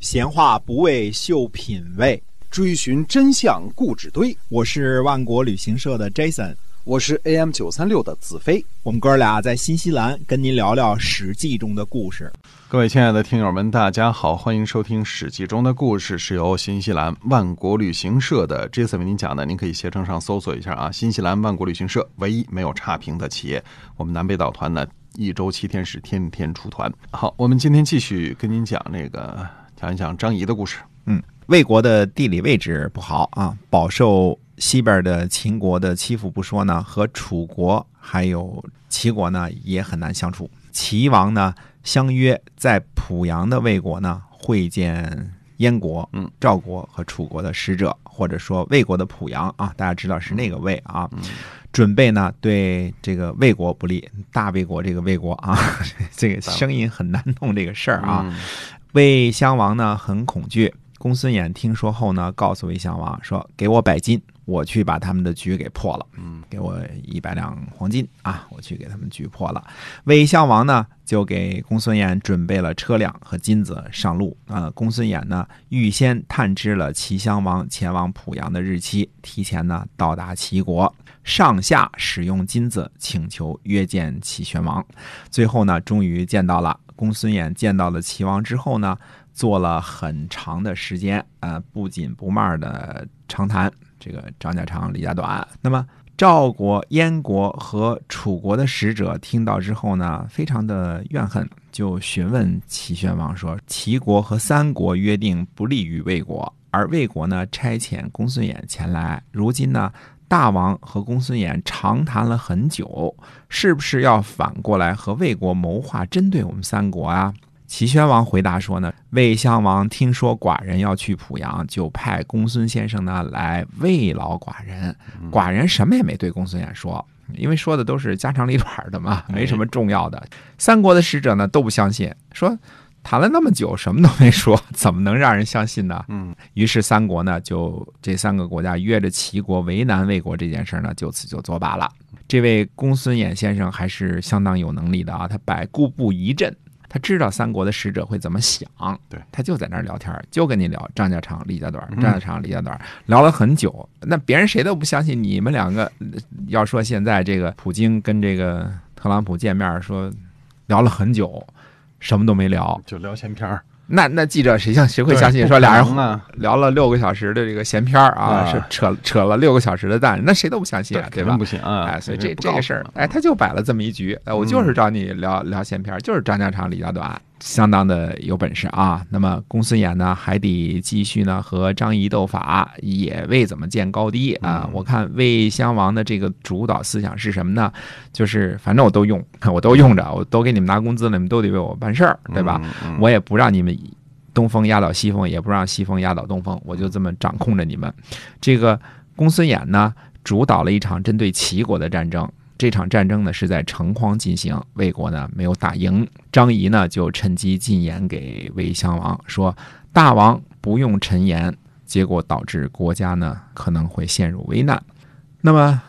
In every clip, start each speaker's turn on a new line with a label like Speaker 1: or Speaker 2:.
Speaker 1: 闲话不为秀品味，
Speaker 2: 追寻真相固纸堆。
Speaker 1: 我是万国旅行社的 Jason，
Speaker 2: 我是 AM 九三六的子飞。
Speaker 1: 我们哥俩在新西兰跟您聊聊《史记》中的故事。
Speaker 3: 各位亲爱的听友们，大家好，欢迎收听《史记》中的故事，是由新西兰万国旅行社的 Jason 为您讲的。您可以携程上搜索一下啊，新西兰万国旅行社唯一没有差评的企业。我们南北岛团呢，一周七天是天天出团。好，我们今天继续跟您讲那个。讲一讲张仪的故事。
Speaker 1: 嗯，魏国的地理位置不好啊，饱受西边的秦国的欺负不说呢，和楚国还有齐国呢也很难相处。齐王呢相约在濮阳的魏国呢会见燕国、
Speaker 3: 嗯
Speaker 1: 赵国和楚国的使者，或者说魏国的濮阳啊，大家知道是那个魏啊，准备呢对这个魏国不利。大魏国这个魏国啊，这个声音很难弄这个事儿啊。魏襄王呢很恐惧，公孙衍听说后呢，告诉魏襄王说：“给我百金，我去把他们的局给破了。
Speaker 3: 嗯，
Speaker 1: 给我一百两黄金啊，我去给他们局破了。”魏襄王呢就给公孙衍准备了车辆和金子上路。啊，公孙衍呢预先探知了齐襄王前往濮阳的日期，提前呢到达齐国，上下使用金子请求约见齐宣王。最后呢，终于见到了。公孙衍见到了齐王之后呢，做了很长的时间，呃，不紧不慢的长谈。这个张家长李家短。那么赵国、燕国和楚国的使者听到之后呢，非常的怨恨，就询问齐宣王说：“齐国和三国约定不利于魏国，而魏国呢差遣公孙衍前来，如今呢？”大王和公孙衍长谈了很久，是不是要反过来和魏国谋划针对我们三国啊？齐宣王回答说呢，魏襄王听说寡人要去濮阳，就派公孙先生呢来慰劳寡人。寡人什么也没对公孙衍说，因为说的都是家长里短的嘛，没什么重要的。三国的使者呢都不相信，说。谈了那么久，什么都没说，怎么能让人相信呢？
Speaker 3: 嗯，
Speaker 1: 于是三国呢，就这三个国家约着齐国为难魏国这件事呢，就此就作罢了。这位公孙衍先生还是相当有能力的啊，他百顾不一阵，他知道三国的使者会怎么想，
Speaker 3: 对
Speaker 1: 他就在那儿聊天，就跟你聊张家长、李家短，张家长、李家短聊了很久。那别人谁都不相信，你们两个要说现在这个普京跟这个特朗普见面说聊了很久。什么都没聊，
Speaker 3: 就聊闲篇儿。
Speaker 1: 那那记者谁相谁会相信？说俩人
Speaker 3: 啊
Speaker 1: 聊了六个小时的这个闲篇儿啊，是扯扯了六个小时的蛋，那谁都不相信啊，对吧？
Speaker 3: 不行啊！
Speaker 1: 哎，所以这这个事儿，哎，他就摆了这么一局，哎，我就是找你聊聊闲篇儿，就是张家长李家短。相当的有本事啊！那么公孙衍呢，还得继续呢和张仪斗法，也未怎么见高低啊。我看魏襄王的这个主导思想是什么呢？就是反正我都用，我都用着，我都给你们拿工资了，你们都得为我办事儿，对吧？我也不让你们东风压倒西风，也不让西风压倒东风，我就这么掌控着你们。这个公孙衍呢，主导了一场针对齐国的战争。这场战争呢是在城隍进行，魏国呢没有打赢。张仪呢就趁机进言给魏襄王说：“大王不用陈言，结果导致国家呢可能会陷入危难。”那么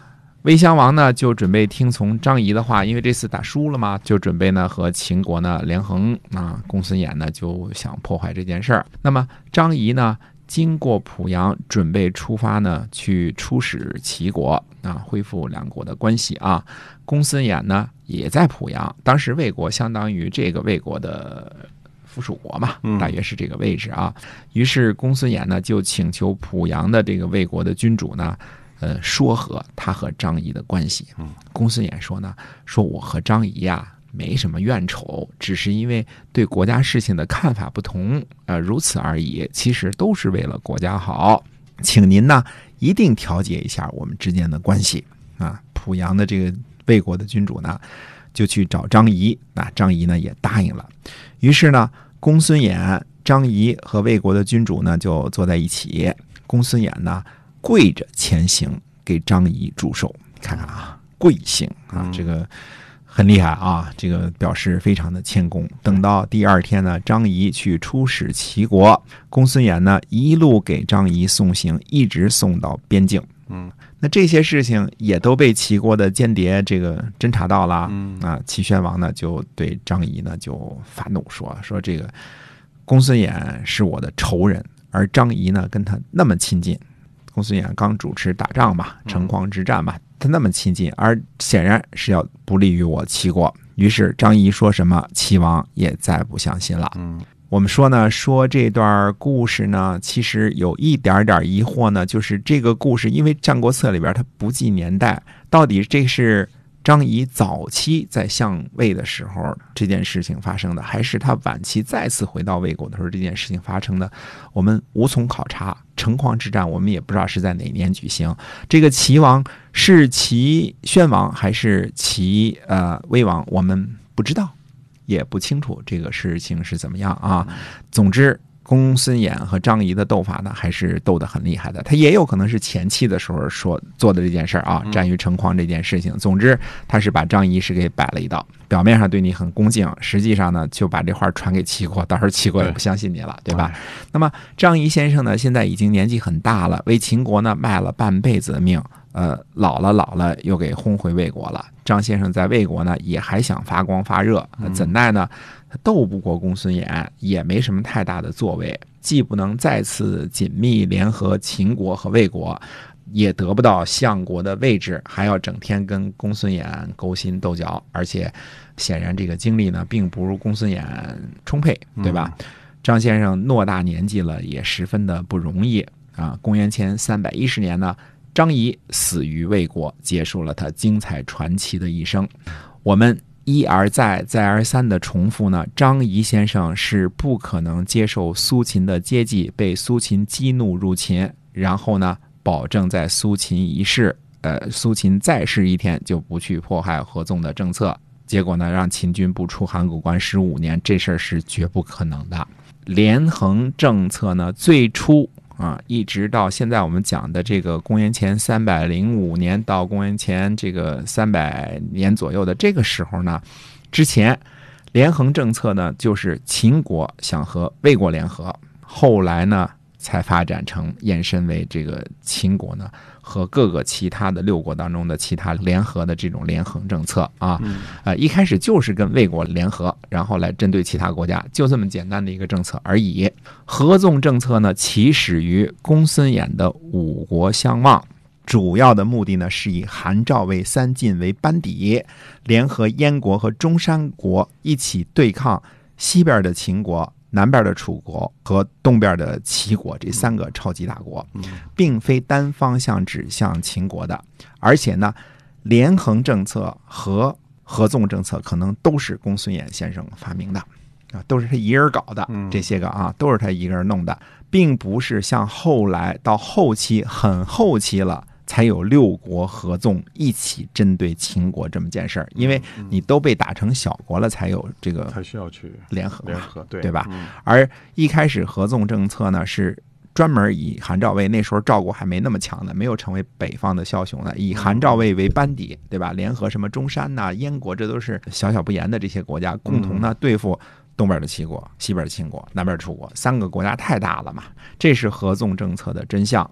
Speaker 1: 魏襄王呢就准备听从张仪的话，因为这次打输了嘛，就准备呢和秦国呢连横啊。公孙衍呢就想破坏这件事儿。那么张仪呢？经过濮阳，准备出发呢，去出使齐国啊，恢复两国的关系啊。公孙衍呢也在濮阳，当时魏国相当于这个魏国的附属国嘛，大约是这个位置啊。于是公孙衍呢就请求濮阳的这个魏国的君主呢，呃，说和他和张仪的关系。公孙衍说呢，说我和张仪呀。没什么怨仇，只是因为对国家事情的看法不同，呃，如此而已。其实都是为了国家好，请您呢一定调节一下我们之间的关系啊。濮阳的这个魏国的君主呢，就去找张仪，那张仪呢也答应了。于是呢，公孙衍、张仪和魏国的君主呢就坐在一起，公孙衍呢跪着前行，给张仪祝寿。看看啊，跪行啊，这个。很厉害啊！这个表示非常的谦恭。等到第二天呢，张仪去出使齐国，公孙衍呢一路给张仪送行，一直送到边境。
Speaker 3: 嗯，
Speaker 1: 那这些事情也都被齐国的间谍这个侦查到了。
Speaker 3: 嗯
Speaker 1: 啊，齐宣王呢就对张仪呢就发怒说：说这个公孙衍是我的仇人，而张仪呢跟他那么亲近。公孙衍刚主持打仗嘛，城隍之战嘛，他那么亲近，而显然是要不利于我齐国。于是张仪说什么，齐王也再不相信了。
Speaker 3: 嗯
Speaker 1: 我们说呢，说这段故事呢，其实有一点点疑惑呢，就是这个故事，因为《战国策》里边它不记年代，到底这是张仪早期在相魏的时候这件事情发生的，还是他晚期再次回到魏国的时候这件事情发生的？我们无从考察。城隍之战，我们也不知道是在哪年举行。这个齐王是齐宣王还是齐呃魏王，我们不知道。也不清楚这个事情是怎么样啊。总之，公孙衍和张仪的斗法呢，还是斗得很厉害的。他也有可能是前期的时候说做的这件事儿啊，战于城隍这件事情。总之，他是把张仪是给摆了一道，表面上对你很恭敬，实际上呢就把这话传给齐国，到时候齐国也不相信你了，对吧？那么张仪先生呢，现在已经年纪很大了，为秦国呢卖了半辈子的命。呃，老了老了，又给轰回魏国了。张先生在魏国呢，也还想发光发热，怎奈呢，他斗不过公孙衍，也没什么太大的作为，既不能再次紧密联合秦国和魏国，也得不到相国的位置，还要整天跟公孙衍勾心斗角，而且显然这个精力呢，并不如公孙衍充沛，对吧？张先生偌大年纪了，也十分的不容易啊。公元前三百一十年呢。张仪死于魏国，结束了他精彩传奇的一生。我们一而再、再而三的重复呢，张仪先生是不可能接受苏秦的接济，被苏秦激怒入秦，然后呢，保证在苏秦一世，呃，苏秦在世一天就不去迫害合纵的政策。结果呢，让秦军不出函谷关十五年，这事儿是绝不可能的。连横政策呢，最初。啊，一直到现在我们讲的这个公元前三百零五年到公元前这个三百年左右的这个时候呢，之前连横政策呢，就是秦国想和魏国联合，后来呢才发展成延伸为这个秦国呢。和各个其他的六国当中的其他联合的这种连横政策啊，呃，一开始就是跟魏国联合，然后来针对其他国家，就这么简单的一个政策而已。合纵政策呢，起始于公孙衍的五国相望，主要的目的呢是以韩赵魏三晋为班底，联合燕国和中山国一起对抗西边的秦国。南边的楚国和东边的齐国这三个超级大国，并非单方向指向秦国的，而且呢，连横政策和合纵政策可能都是公孙衍先生发明的，啊，都是他一人搞的，这些个啊，都是他一个人弄的，并不是像后来到后期很后期了。才有六国合纵一起针对秦国这么件事儿，因为你都被打成小国了，才有这个
Speaker 3: 才需要去
Speaker 1: 联合
Speaker 3: 联合，对
Speaker 1: 对吧？而一开始合纵政策呢，是专门以韩赵魏那时候赵国还没那么强呢，没有成为北方的枭雄呢，以韩赵魏为班底，对吧？联合什么中山呐、燕国，这都是小小不言的这些国家，共同呢对付东边的齐国、西边的秦国、南边的楚国，三个国家太大了嘛。这是合纵政策的真相。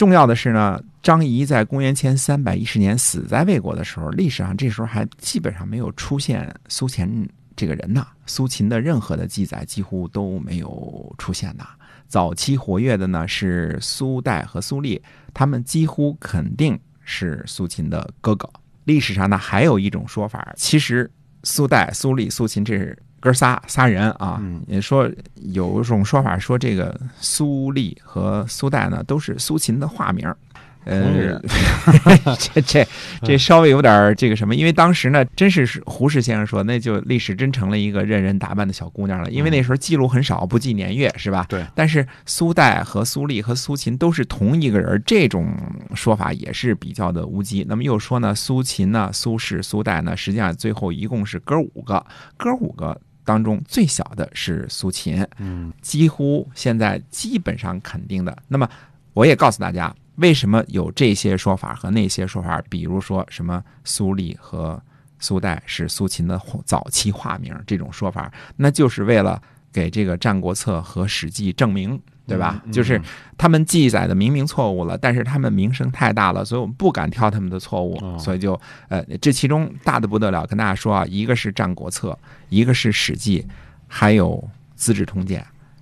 Speaker 1: 重要的是呢，张仪在公元前三百一十年死在魏国的时候，历史上这时候还基本上没有出现苏秦这个人呐。苏秦的任何的记载几乎都没有出现呐。早期活跃的呢是苏代和苏厉，他们几乎肯定是苏秦的哥哥。历史上呢还有一种说法，其实苏代、苏厉、苏秦这是。哥仨仨人啊，也说有一种说法说这个苏丽和苏代呢都是苏秦的化名。呃，这这这稍微有点这个什么，因为当时呢，真是胡适先生说，那就历史真成了一个任人打扮的小姑娘了。因为那时候记录很少，不记年月，是吧？
Speaker 3: 对。
Speaker 1: 但是苏代和苏丽和苏秦都是同一个人，这种说法也是比较的无稽。那么又说呢，苏秦呢、苏轼、苏代呢，实际上最后一共是哥五个，哥五个。当中最小的是苏秦，
Speaker 3: 嗯，
Speaker 1: 几乎现在基本上肯定的。那么，我也告诉大家，为什么有这些说法和那些说法？比如说什么苏厉和苏代是苏秦的早期化名，这种说法，那就是为了给这个《战国策》和《史记》证明。对吧？就是他们记载的明明错误了，但是他们名声太大了，所以我们不敢挑他们的错误，所以就呃，这其中大的不得了。跟大家说啊，一个是《战国策》，一个是《史记》，还有《资治通鉴》，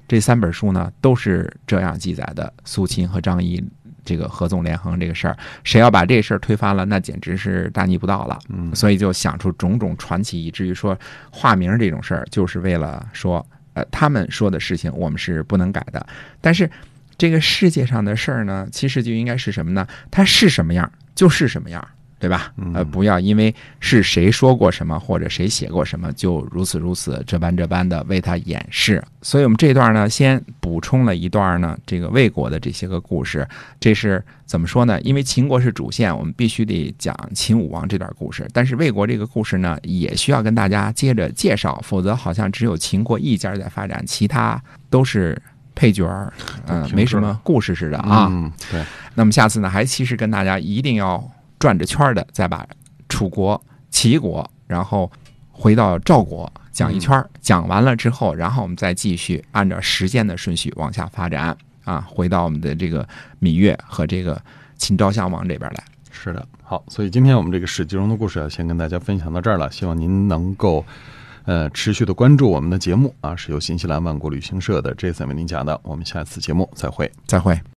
Speaker 1: 这三本书呢都是这样记载的：苏秦和张仪这个合纵连横这个事儿，谁要把这事儿推翻了，那简直是大逆不道了。
Speaker 3: 嗯
Speaker 1: 所以就想出种种传奇，以至于说化名这种事儿，就是为了说，他们说的事情我们是不能改的。但是这个世界上的事儿呢，其实就应该是什么呢？它是什么样就是什么样，对吧？呃，不要因为是谁说过什么或者谁写过什么，就如此如此这般这般的为他掩饰。所以我们这段呢，先补充了一段呢，这个魏国的这些个故事。这是怎么说呢？因为秦国是主线，我们必须得讲秦武王这段故事。但是魏国这个故事呢，也需要跟大家接着介绍，否则好像只有秦国一家在发展，其他都是配角儿，嗯、
Speaker 3: 挺
Speaker 1: 没什么故事似的啊。
Speaker 3: 嗯，对，
Speaker 1: 那么下次呢，还其实跟大家一定要转着圈儿的再把楚国、齐国，然后回到赵国讲一圈儿，讲完了之后，然后我们再继续按照时间的顺序往下发展啊，回到我们的这个芈月和这个秦昭襄王这边来。
Speaker 3: 是的。好，所以今天我们这个史记中的故事啊，先跟大家分享到这儿了。希望您能够呃持续的关注我们的节目啊，是由新西兰万国旅行社的 Jason 为您讲的。我们下次节目再会。
Speaker 1: 再会。